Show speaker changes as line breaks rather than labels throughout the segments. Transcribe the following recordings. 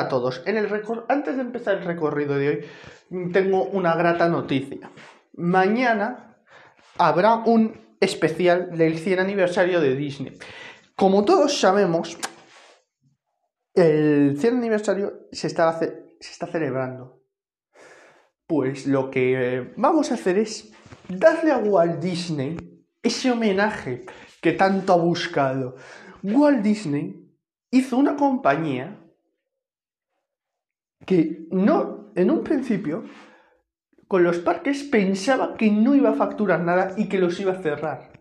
A todos. En el Antes de empezar el recorrido de hoy, mm, tengo una grata noticia. Mañana habrá un especial del 100 aniversario de Disney. Como todos sabemos, el 100 aniversario se está, se está celebrando. Pues lo que vamos a hacer es darle a Walt Disney ese homenaje que tanto ha buscado. Walt Disney hizo una compañía que no, en un principio, con los parques pensaba que no iba a facturar nada y que los iba a cerrar,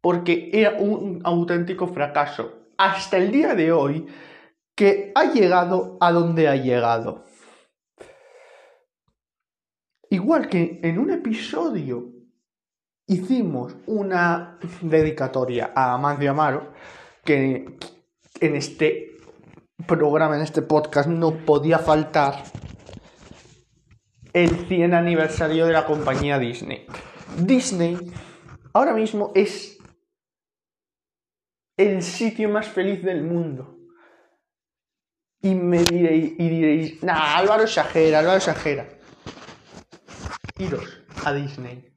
porque era un auténtico fracaso. Hasta el día de hoy, que ha llegado a donde ha llegado. Igual que en un episodio hicimos una dedicatoria a Amancio Amaro, que en este programa, en este podcast, no podía faltar el 100 aniversario de la compañía Disney. Disney ahora mismo es el sitio más feliz del mundo. Y me diréis, y diréis, nah, Álvaro exagera, Álvaro exagera. Iros a Disney.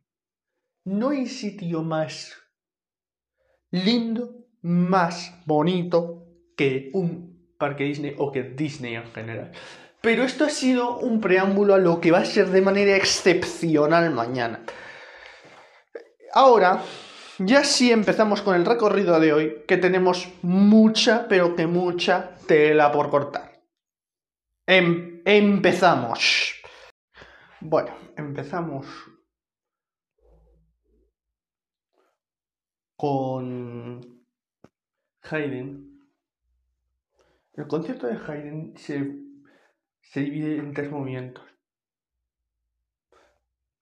No hay sitio más lindo, más bonito que un parque Disney o que Disney en general. Pero esto ha sido un preámbulo a lo que va a ser de manera excepcional mañana. Ahora, ya sí empezamos con el recorrido de hoy, que tenemos mucha, pero que mucha tela por cortar. Em- empezamos. Bueno, empezamos con Haydn. El concierto de Haydn se, se divide en tres movimientos.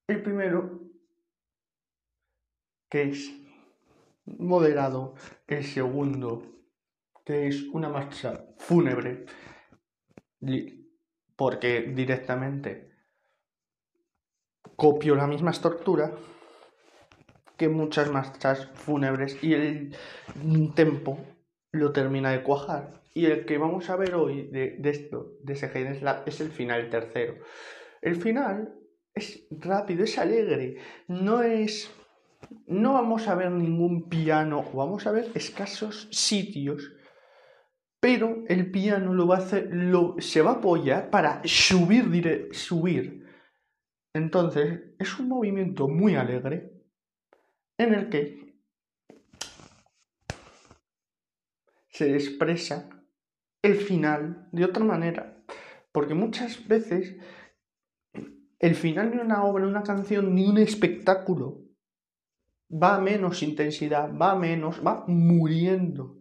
El primero, que es moderado. El segundo, que es una marcha fúnebre, porque directamente copio la misma estructura que muchas marchas fúnebres y el tempo lo termina de cuajar. Y el que vamos a ver hoy de, esto, de ese es, es el final tercero. El final es rápido, es alegre, no es... No vamos a ver ningún piano, vamos a ver escasos sitios, pero el piano lo va a hacer, lo, se va a apoyar para subir, dire- subir. Entonces, es un movimiento muy alegre en el que se expresa el final de otra manera. Porque muchas veces el final de una obra, una canción, ni un espectáculo va a menos intensidad, va a menos, va muriendo.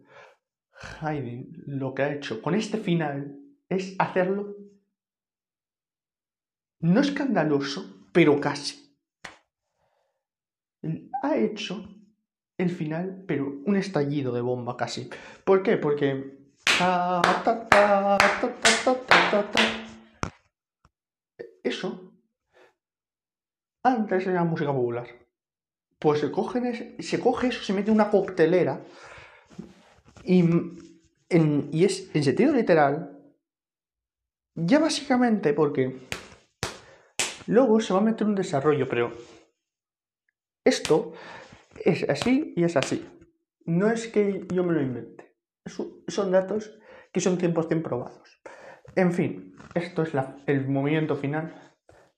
Haydn lo que ha hecho con este final es hacerlo no escandaloso, pero casi. Ha hecho el final, pero un estallido de bomba casi. ¿Por qué? Porque... Eso antes era música popular. Pues se, cogen se coge eso, se mete una coctelera y, en, y es en sentido literal. Ya básicamente porque luego se va a meter un desarrollo, pero esto es así y es así. No es que yo me lo invente. Son datos que son 100% probados. En fin, esto es el movimiento final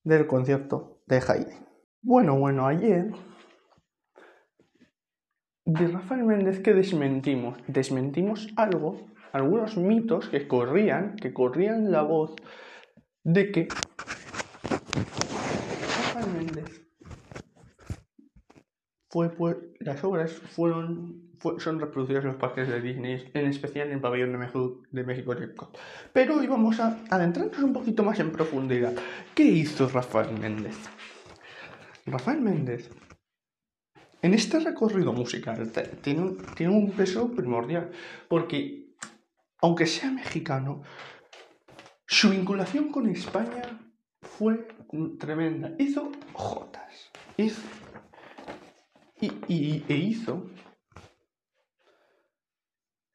del concierto de Haydn. Bueno, bueno, ayer de Rafael Méndez que desmentimos, desmentimos algo, algunos mitos que corrían, que corrían la voz de que Rafael Méndez fue pues las obras fueron fue- son reproducidas en los parques de Disney, en especial en el pabellón de México, de México. Pero hoy vamos a adentrarnos un poquito más en profundidad. ¿Qué hizo Rafael Méndez? Rafael Méndez en este recorrido musical tiene un, tiene un peso primordial, porque aunque sea mexicano, su vinculación con España fue tremenda. Hizo jotas, hizo, y, y- e hizo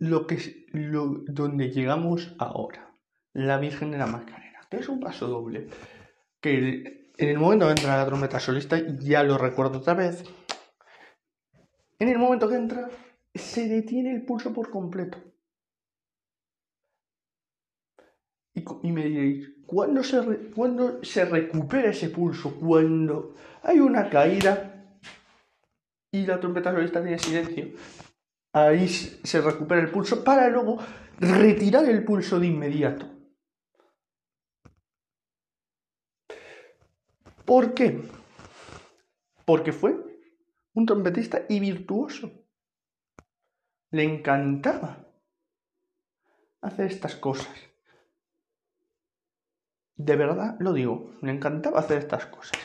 lo que es- lo, donde llegamos ahora. la Virgen de la Macarena, que es un paso doble, que en el momento que entra la trompeta solista, ya lo recuerdo otra vez, en el momento que entra, se detiene el pulso por completo. Y, me diréis, ¿cuándo se, se recupera ese pulso? Cuando hay una caída y la trompeta solista tiene silencio. Ahí se recupera el pulso para luego retirar el pulso de inmediato. ¿Por qué? Porque fue un trompetista y virtuoso. Le encantaba hacer estas cosas. De verdad lo digo, me encantaba hacer estas cosas.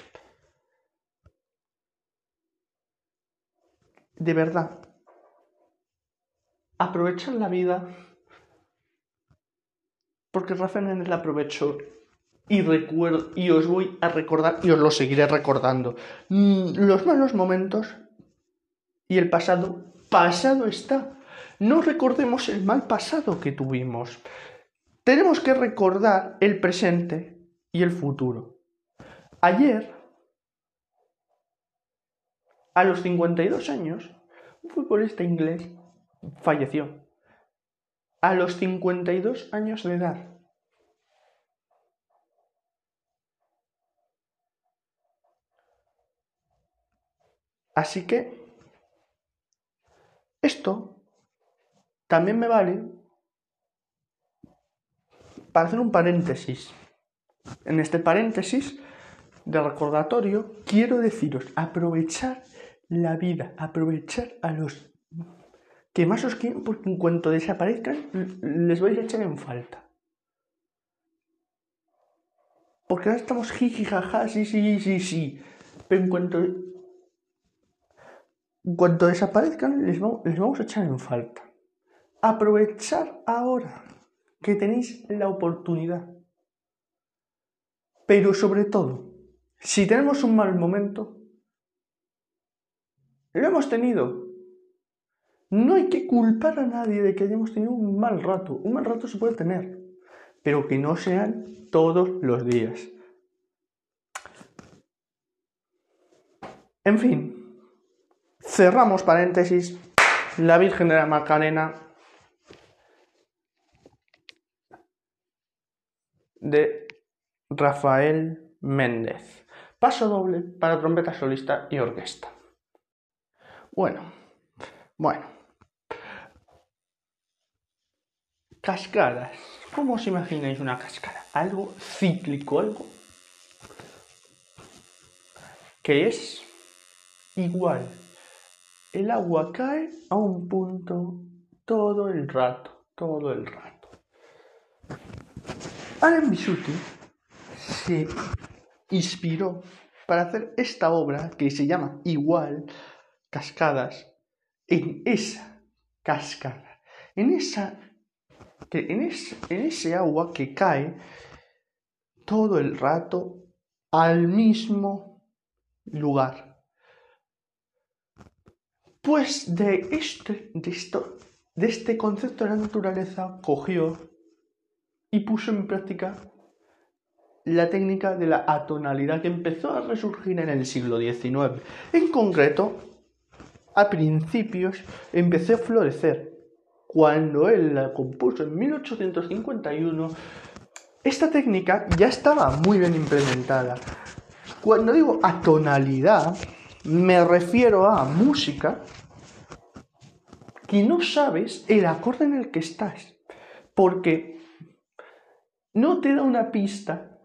De verdad, aprovechar la vida, porque Rafael la aprovechó y recuerdo y os voy a recordar y os lo seguiré recordando. Mm, los malos momentos y el pasado, pasado está. No recordemos el mal pasado que tuvimos. Tenemos que recordar el presente y el futuro. Ayer, a los 52 años, un futbolista inglés falleció. A los 52 años de edad. Así que esto también me vale para hacer un paréntesis, en este paréntesis de recordatorio, quiero deciros, aprovechar la vida, aprovechar a los que más os quieren, porque en cuanto desaparezcan, les vais a echar en falta. Porque ahora estamos jiji, jaja, sí, sí, sí, sí. Pero en cuanto, en cuanto desaparezcan, les les vamos a echar en falta. Aprovechar ahora que tenéis la oportunidad. Pero sobre todo, si tenemos un mal momento, lo hemos tenido. No hay que culpar a nadie de que hayamos tenido un mal rato. Un mal rato se puede tener, pero que no sean todos los días. En fin, cerramos paréntesis. La Virgen de la Macarena de Rafael Méndez. Paso doble para trompeta solista y orquesta. Bueno, bueno. Cascadas. ¿Cómo os imagináis una cascada? Algo cíclico, algo que es igual. El agua cae a un punto todo el rato, todo el rato. Alan Bisuti se inspiró para hacer esta obra que se llama igual Cascadas en esa cascada, en esa en ese, en ese agua que cae todo el rato al mismo lugar. Pues de este, de de este concepto de la naturaleza cogió y puso en práctica la técnica de la atonalidad que empezó a resurgir en el siglo XIX. En concreto, a principios empezó a florecer. Cuando él la compuso en 1851, esta técnica ya estaba muy bien implementada. Cuando digo atonalidad, me refiero a música que no sabes el acorde en el que estás. Porque no te da una pista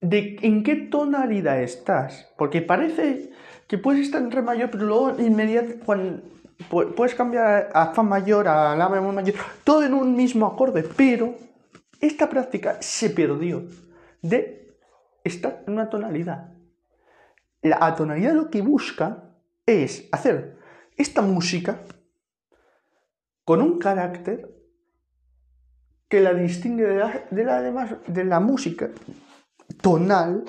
de en qué tonalidad estás, porque parece que puedes estar en re mayor, pero luego inmediatamente puedes cambiar a fa mayor, a la bemol mayor, todo en un mismo acorde, pero esta práctica se perdió de estar en una tonalidad. La atonalidad lo que busca es hacer esta música con un carácter que la distingue de la, de la, de la música tonal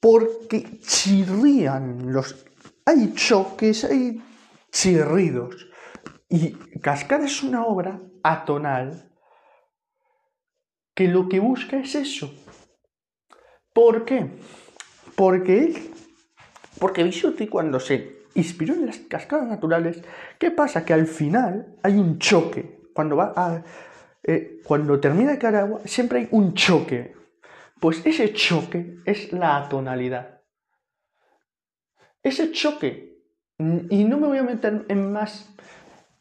porque chirrían los... Hay choques, hay chirridos. Y Cascada es una obra atonal que lo que busca es eso. ¿Por qué? Porque porque Bisuti cuando se inspiró en las cascadas naturales, ¿qué pasa? Que al final hay un choque. Cuando va a, eh, cuando termina de caer agua, siempre hay un choque. Pues ese choque es la atonalidad. Ese choque, y no me voy a meter en más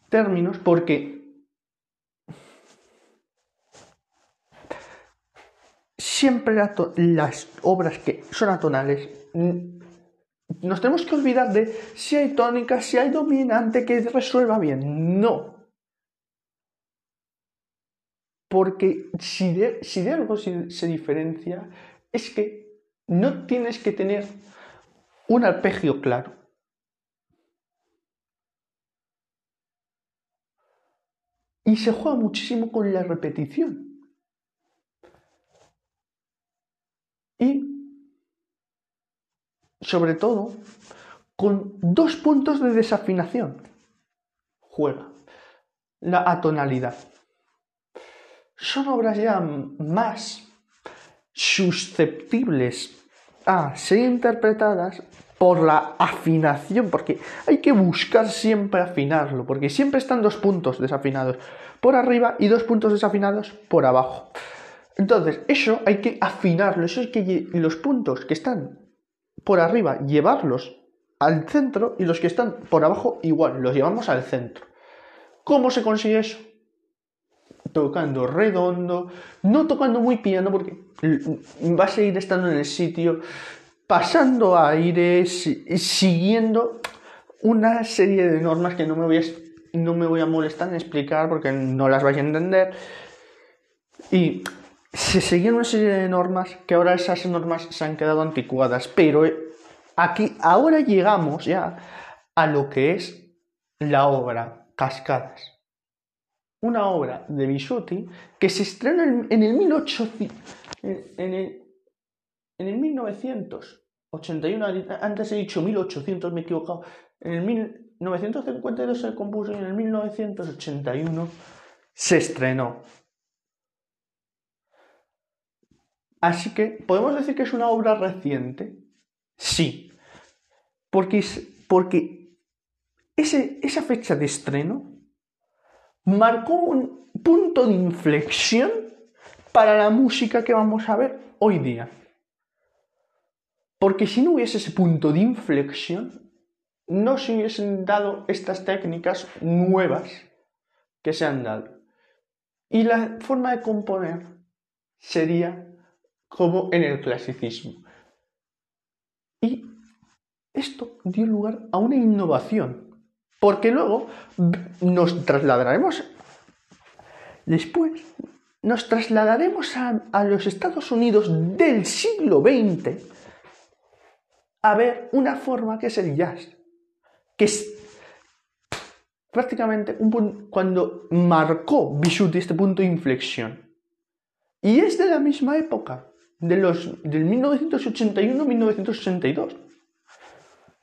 términos porque siempre las obras que son atonales nos tenemos que olvidar de si hay tónica, si hay dominante que resuelva bien. No. Porque si de, si de algo se, se diferencia, es que no tienes que tener un arpegio claro. Y se juega muchísimo con la repetición. Y sobre todo con dos puntos de desafinación. Juega la atonalidad. Son obras ya más susceptibles a ser interpretadas por la afinación, porque hay que buscar siempre afinarlo, porque siempre están dos puntos desafinados por arriba y dos puntos desafinados por abajo. Entonces, eso hay que afinarlo, eso hay que los puntos que están por arriba llevarlos al centro y los que están por abajo igual, los llevamos al centro. ¿Cómo se consigue eso? Tocando redondo, no tocando muy piano porque vas a ir estando en el sitio, pasando aire, siguiendo una serie de normas que no me voy a, no me voy a molestar en explicar porque no las vais a entender. Y se seguían una serie de normas que ahora esas normas se han quedado anticuadas, pero aquí ahora llegamos ya a lo que es la obra Cascadas. Una obra de Bisuti que se estrena en, el 1800, en, el, en el 1981, antes he dicho 1800, me he equivocado, en el 1952 se compuso y en el 1981 se estrenó. Así que, ¿podemos decir que es una obra reciente? Sí. Porque, porque esa fecha de estreno marcó un punto de inflexión para la música que vamos a ver hoy día. Porque si no hubiese ese punto de inflexión, no se hubiesen dado estas técnicas nuevas que se han dado. Y la forma de componer sería como en el clasicismo. Y esto dio lugar a una innovación, porque luego nos trasladaremos, después, nos trasladaremos a, los Estados Unidos del siglo XX a ver una forma que es el jazz, que es prácticamente un cuando marcó Bisuti este punto de inflexión. Y es de la misma época, de los, del 1981-1982.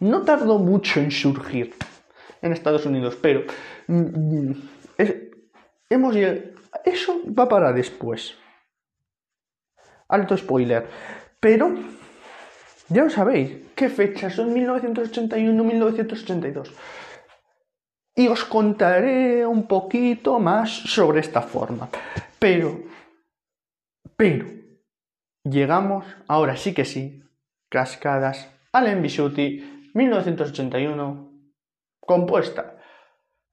No tardó mucho en surgir en Estados Unidos, pero mm, hemos eso va para después. Alto spoiler. Pero ya lo sabéis, ¿qué fechas son 1981-1982? Y os contaré un poquito más sobre esta forma. Pero, pero, Llegamos, ahora sí que sí, Cascadas, Allen Bisciuti, 1981, compuesta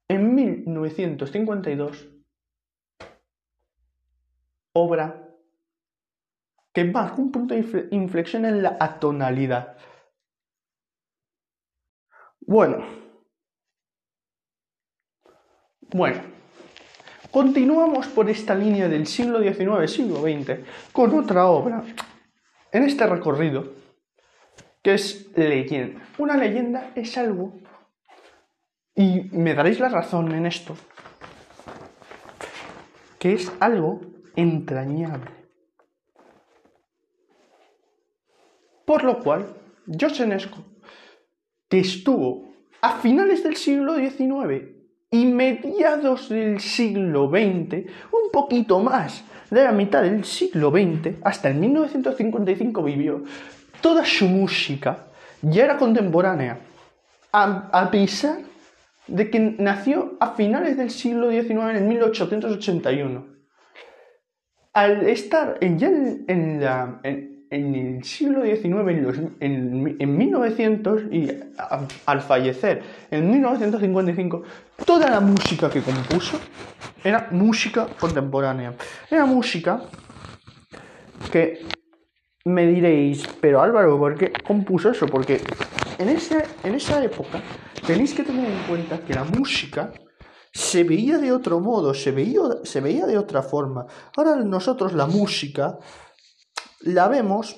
en 1952, obra que marca un punto de inflexión en la atonalidad. Bueno, bueno, Continuamos por esta línea del siglo XIX, siglo XX, con otra obra en este recorrido, que es leyenda. Una leyenda es algo, y me daréis la razón en esto, que es algo entrañable. Por lo cual, Josenesco, estuvo a finales del siglo XIX y mediados del siglo XX, un poquito más de la mitad del siglo XX, hasta el 1955 vivió, toda su música ya era contemporánea, a, pesar de que nació a finales del siglo XIX, en 1881. Al estar ya en, la, en el siglo XIX, en, 1900, y al fallecer en 1955, toda la música que compuso era música contemporánea. Era música que me diréis, pero Álvaro, ¿por qué compuso eso? Porque en, en esa época tenéis que tener en cuenta que la música se veía de otro modo, se veía, se veía de otra forma. Ahora nosotros la música la vemos,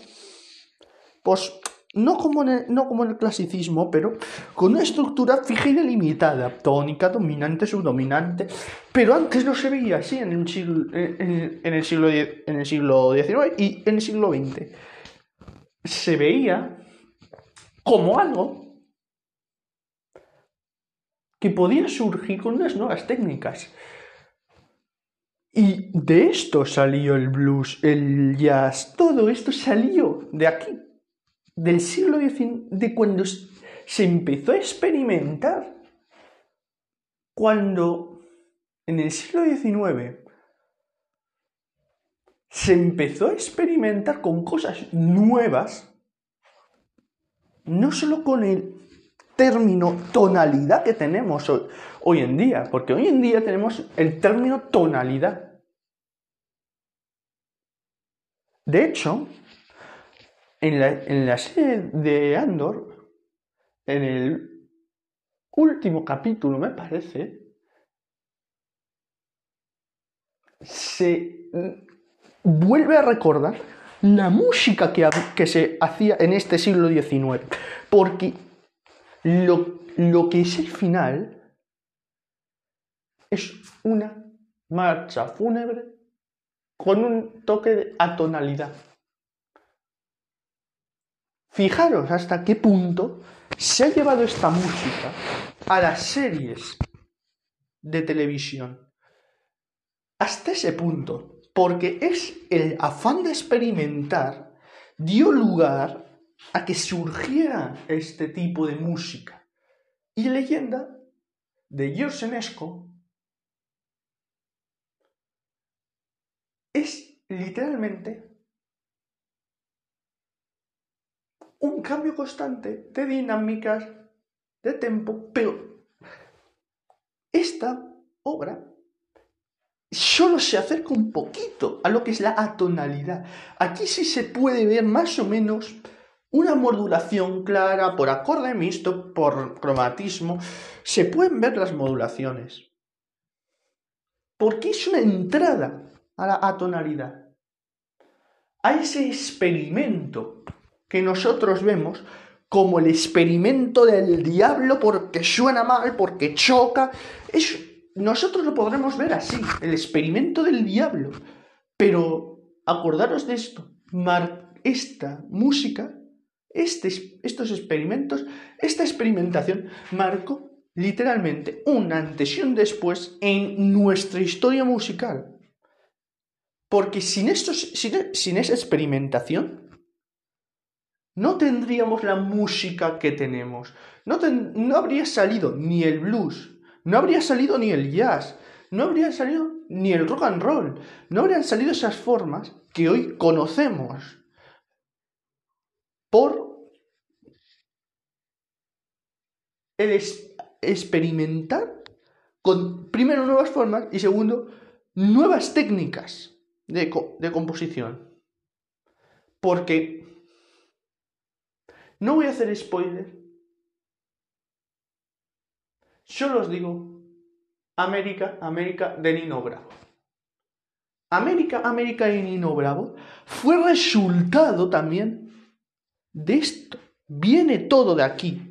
pues no como, en el, no como en el clasicismo, pero con una estructura fija y delimitada, tónica, dominante, subdominante, pero antes no se veía así en el siglo, en, el siglo, en el siglo XIX y en el siglo XX. Se veía como algo que podía surgir con unas nuevas técnicas. Y de esto salió el blues, el jazz, todo esto salió de aquí, del siglo XIX, de cuando se empezó a experimentar. Cuando en el siglo XIX se empezó a experimentar con cosas nuevas, no solo con el término tonalidad que tenemos hoy, hoy en día, porque hoy en día tenemos el término tonalidad. De hecho, en la, serie de Andor, en el último capítulo, me parece, se vuelve a recordar la música que, que se hacía en este siglo XIX. Porque lo, lo que es el final es una marcha fúnebre con un toque de atonalidad. Fijaros hasta qué punto se ha llevado esta música a las series de televisión. Hasta ese punto, porque es el afán de experimentar dio lugar a que surgiera este tipo de música. Y leyenda de George Enesco es literalmente un cambio constante de dinámicas, de tempo, pero esta obra solo se acerca un poquito a lo que es la atonalidad. Aquí sí se puede ver más o menos una modulación clara por acorde mixto, por cromatismo. Se pueden ver las modulaciones. Porque es una entrada a la atonalidad, a ese experimento que nosotros vemos como el experimento del diablo porque suena mal, porque choca. Es, nosotros lo podremos ver así, el experimento del diablo. Pero acordaros de esto, esta música, este, estos experimentos, esta experimentación marcó literalmente un antes y un después en nuestra historia musical. Porque sin, sin, esa experimentación, no tendríamos la música que tenemos. No, habría salido ni el blues, no habría salido ni el jazz, no habría salido ni el rock and roll, no habrían salido esas formas que hoy conocemos por experimentar con primero nuevas formas y segundo nuevas técnicas de, composición. Porque no voy a hacer spoiler. Solo os digo América, América de Nino Bravo. América, América de Nino Bravo fue resultado también de esto. Viene todo de aquí.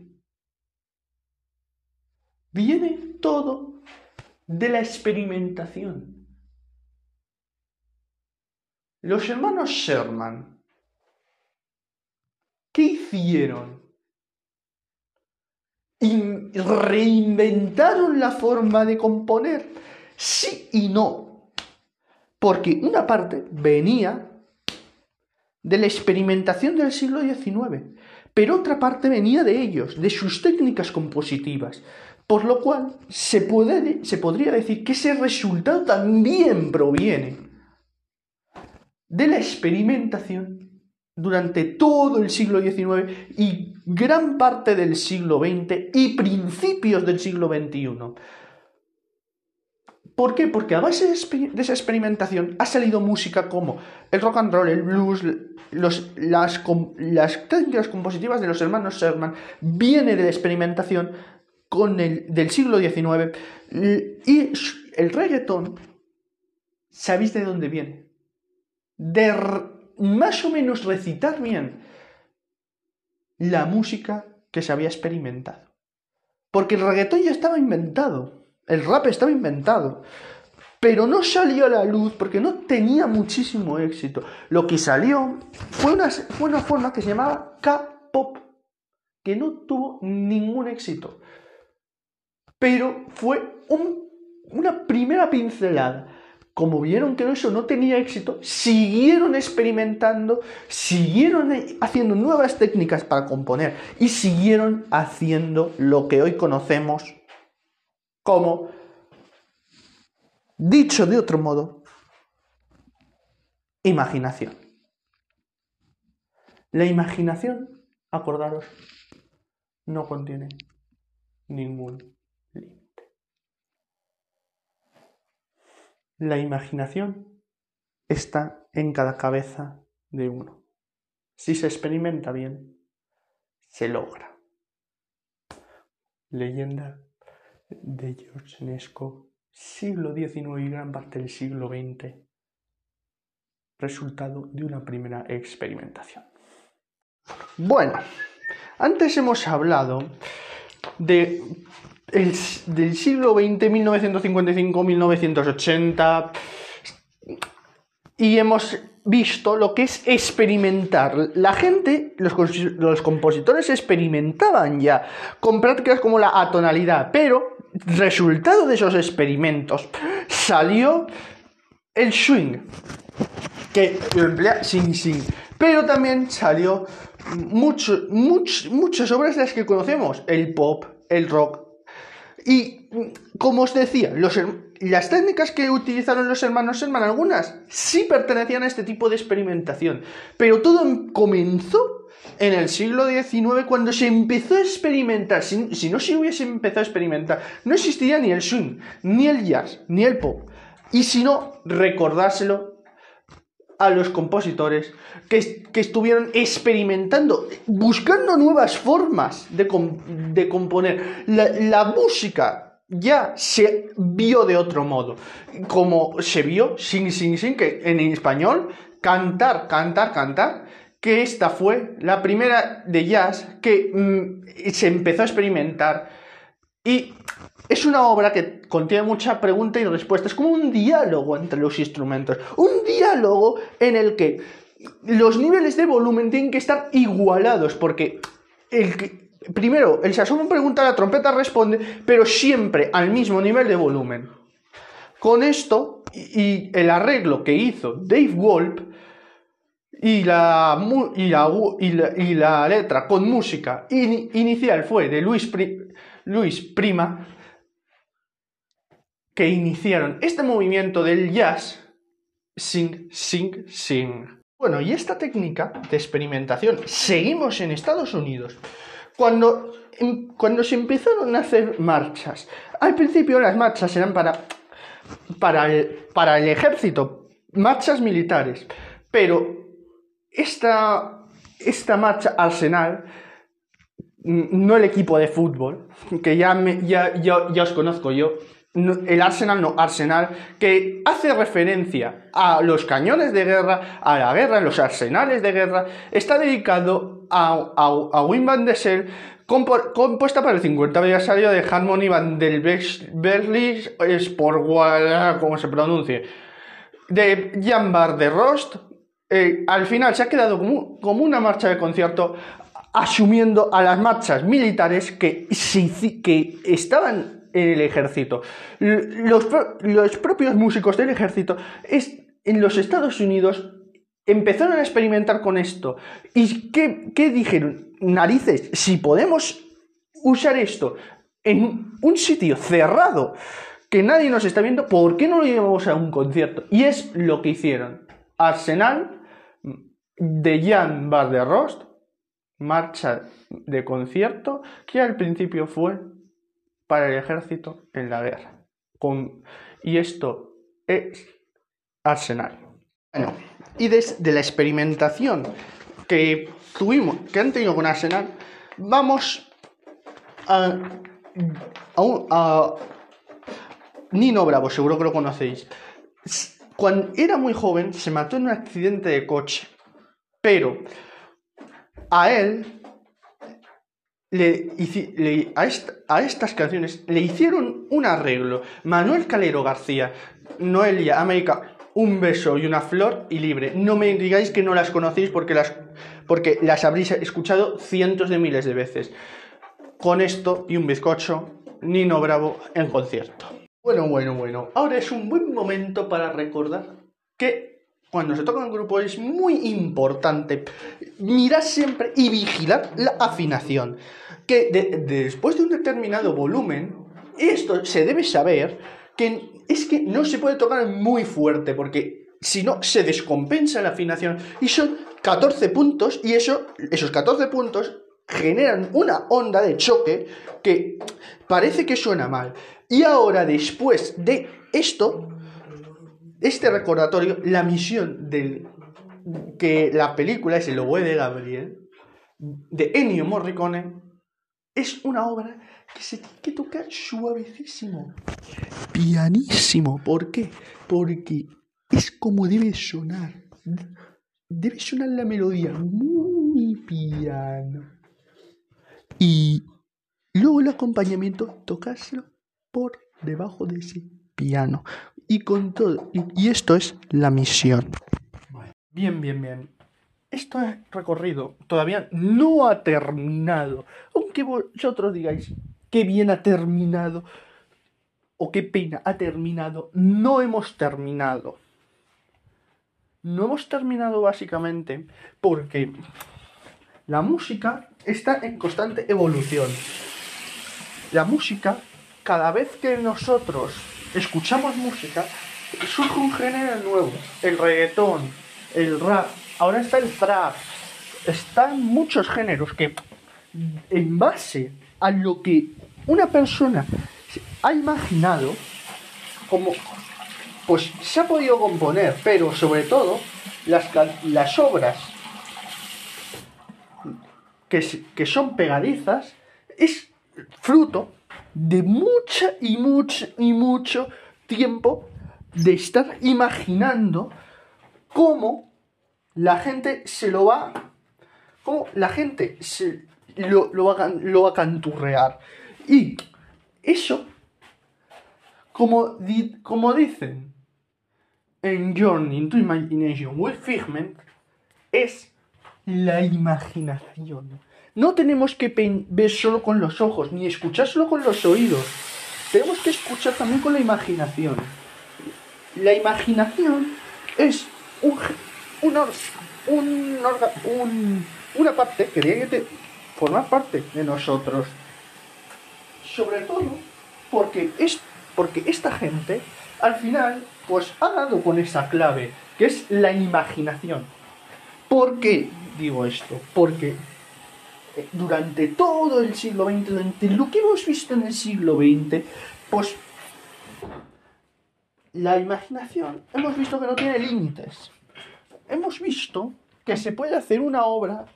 Viene todo de la experimentación. Los hermanos Sherman, ¿qué hicieron? reinventaron la forma de componer. Sí y no. Porque una parte venía de la experimentación del siglo XIX, pero otra parte venía de ellos, de sus técnicas compositivas. Por lo cual se, puede, se podría decir que ese resultado también proviene de la experimentación durante todo el siglo XIX y gran parte del siglo XX y principios del siglo XXI. ¿Por qué? Porque a base de esa experimentación ha salido música como el rock and roll, el blues, las, técnicas compositivas de los hermanos Sherman, viene de la experimentación con el, del siglo XIX y el reggaetón, ¿sabéis de dónde viene? De más o menos recitar bien la música que se había experimentado. Porque el reggaetón ya estaba inventado, el rap estaba inventado, pero no salió a la luz porque no tenía muchísimo éxito. Lo que salió fue una, fue una forma que se llamaba K-pop, que no tuvo ningún éxito, pero fue una primera pincelada como vieron que eso no tenía éxito, siguieron experimentando, siguieron haciendo nuevas técnicas para componer y siguieron haciendo lo que hoy conocemos como, dicho de otro modo, imaginación. La imaginación, acordaros, no contiene ningún La imaginación está en cada cabeza de uno. Si se experimenta bien, se logra. Leyenda de George Nesco, siglo XIX y gran parte del siglo XX, resultado de una primera experimentación. Bueno, antes hemos hablado de del siglo XX, 1955-1980, y hemos visto lo que es experimentar. La gente, los, compositores experimentaban ya con prácticas como la atonalidad, pero resultado de esos experimentos salió el swing, que emplea sin sin, pero también salió mucho, muchas obras de las que conocemos, el pop, el rock, y como os decía, las técnicas que utilizaron los hermanos Sherman, algunas sí pertenecían a este tipo de experimentación, pero todo comenzó en el siglo XIX cuando se empezó a experimentar. Si, si no se hubiese empezado a experimentar, no existiría ni el swing, ni el jazz, ni el pop. Y si no, recordárselo a los compositores que, estuvieron experimentando, buscando nuevas formas de, componer. La, música ya se vio de otro modo, como se vio sin, sin, sin, que en español, cantar, cantar, cantar, que esta fue la primera de jazz que mm, se empezó a experimentar y es una obra que contiene mucha pregunta y respuesta. Es como un diálogo entre los instrumentos. Un diálogo en el que los niveles de volumen tienen que estar igualados. Porque primero, el saxofón pregunta, la trompeta responde, pero siempre al mismo nivel de volumen. Con esto y el arreglo que hizo Dave Wolp y la, y y la, letra con música inicial fue de Luis, Luis Prima, que iniciaron este movimiento del jazz sing, sing, sing. Bueno, y esta técnica de experimentación, seguimos en Estados Unidos. Cuando, em, cuando se empezaron a hacer marchas, al principio las marchas eran para, para, el, para el ejército, marchas militares, pero esta, esta marcha arsenal, no el equipo de fútbol, que ya, ya, ya, os conozco yo, el Arsenal no, Arsenal, que hace referencia a los cañones de guerra, a la guerra, los arsenales de guerra, está dedicado a, a, a Wim van der Sel, compuesta para el 50 aniversario de Harmony van der Berlis Sport, como se pronuncie, de Jan Bar de Rost. Eh, al final se ha quedado como, como una marcha de concierto asumiendo a las marchas militares que, estaban en el ejército. Los, propios músicos del ejército es, en los Estados Unidos empezaron a experimentar con esto. ¿Y qué, dijeron? Narices, si podemos usar esto en un sitio cerrado que nadie nos está viendo, ¿por qué no lo llevamos a un concierto? Y es lo que hicieron. Arsenal de Jan Van marcha de concierto, que al principio fue para el ejército en la guerra. Con, y esto es Arsenal. Bueno, y desde la experimentación que tuvimos, que han tenido con Arsenal, vamos a, a, Nino Bravo, seguro que lo conocéis. Cuando era muy joven se mató en un accidente de coche, pero a él le, a, a, estas canciones le hicieron un arreglo. Manuel Calero García, Noelia América un beso y una flor y libre. No me digáis que no las conocéis porque las, porque las habréis escuchado cientos de miles de veces. Con esto y un bizcocho, Nino Bravo en concierto. Bueno, bueno, bueno. Ahora es un buen momento para recordar que cuando se toca en grupo es muy importante mirar siempre y vigilar la afinación. Que después de un determinado volumen, esto se debe saber que es que no se puede tocar muy fuerte porque si no se descompensa la afinación y son 14 puntos y eso, esos 14 puntos generan una onda de choque que parece que suena mal. Y ahora después de esto, este recordatorio, la misión del que la película es el oboe de Gabriel de Ennio Morricone es una obra que se tiene que tocar suavecísimo, pianísimo. ¿Por qué? Porque es como debe sonar. Debe sonar la melodía muy piano. Y luego el acompañamiento, tocárselo por debajo de ese piano. Y con todo. Y, esto es la misión. Bien, bien, bien. Esto es recorrido todavía no ha terminado. Aunque vosotros digáis, qué bien ha terminado o qué pena ha terminado. No hemos terminado. No hemos terminado básicamente porque la música está en constante evolución. La música, cada vez que nosotros escuchamos música, surge un género nuevo. El reggaetón, el rap, ahora está el trap. Están muchos géneros que en base a lo que una persona ha imaginado como pues se ha podido componer, pero sobre todo las, las obras que, que son pegadizas es fruto de mucha y mucho y mucho tiempo de estar imaginando cómo la gente se lo va, cómo la gente se, lo, va, lo va a canturrear. Y eso, como, como dicen en Journey into Imagination with Figment, es la imaginación. No tenemos que ver solo con los ojos, ni escuchar solo con los oídos. Tenemos que escuchar también con la imaginación. La imaginación es un, un, un, una parte que tiene que formar parte de nosotros sobre todo porque, es, porque esta gente al final pues ha dado con esa clave, que es la imaginación. ¿Por qué digo esto? Porque durante todo el siglo XX, durante lo que hemos visto en el siglo XX, pues la imaginación hemos visto que no tiene límites. Hemos visto que se puede hacer una obra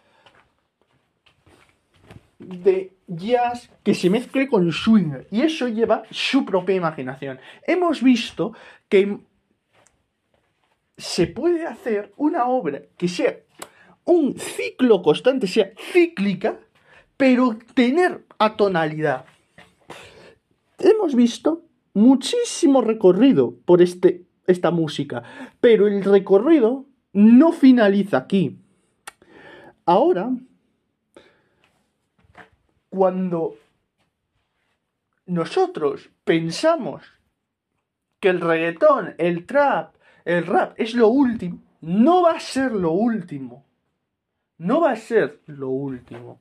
de jazz que se mezcle con swing y eso lleva su propia imaginación. Hemos visto que se puede hacer una obra que sea un ciclo constante, sea cíclica, pero tener atonalidad. Hemos visto muchísimo recorrido por este, esta música, pero el recorrido no finaliza aquí. Ahora cuando nosotros pensamos que el reggaetón, el trap, el rap es lo último, no va a ser lo último. No va a ser lo último.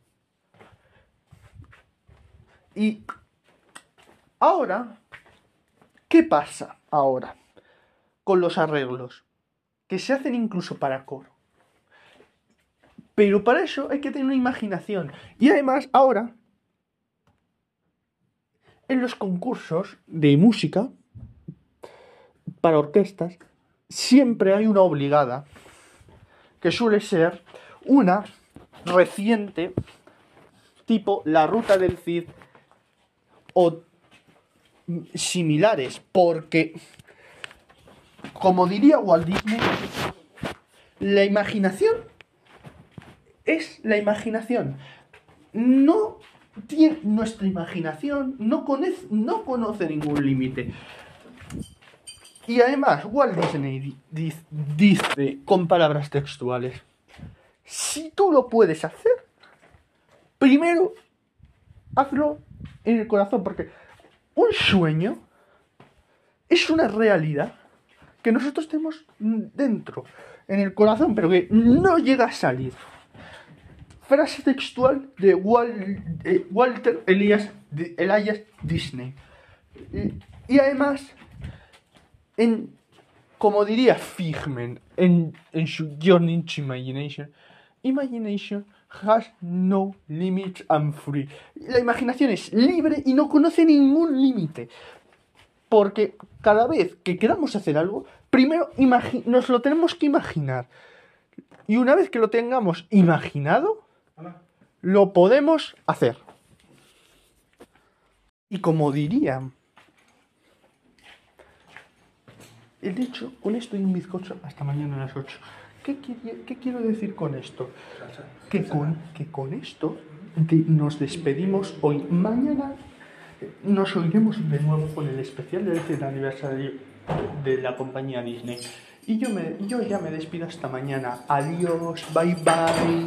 Y ahora, ¿qué pasa ahora con los arreglos? Que se hacen incluso para coro. Pero para eso hay que tener una imaginación. Y además, ahora, en los concursos de música, para orquestas, siempre hay una obligada, que suele ser una reciente, tipo La Ruta del Cid o similares, porque, como diría Walt Disney, la imaginación es la imaginación. No tiene, nuestra imaginación no conoce, no conoce ningún límite. Y además, Walt Disney dice con palabras textuales, si tú lo puedes hacer, primero hazlo en el corazón, porque un sueño es una realidad que nosotros tenemos dentro, en el corazón, pero que no llega a salir. Frase textual de Walter Elias, Elias Disney. y además en, como diría Figment en, en su Journey into Imagination, Imagination has no limits and free. La imaginación es libre y no conoce ningún límite. Porque cada vez que queramos hacer algo, primero nos lo tenemos que imaginar. Y una vez que lo tengamos imaginado, lo podemos hacer. Y como diría El hecho, con esto y un bizcocho hasta mañana a las 8. ¿Qué, quiero decir con esto? Que con, que con esto nos despedimos hoy. Mañana nos oiremos de nuevo con el especial del aniversario de la compañía Disney. Y yo, me, yo ya me despido hasta mañana. Adiós, bye bye.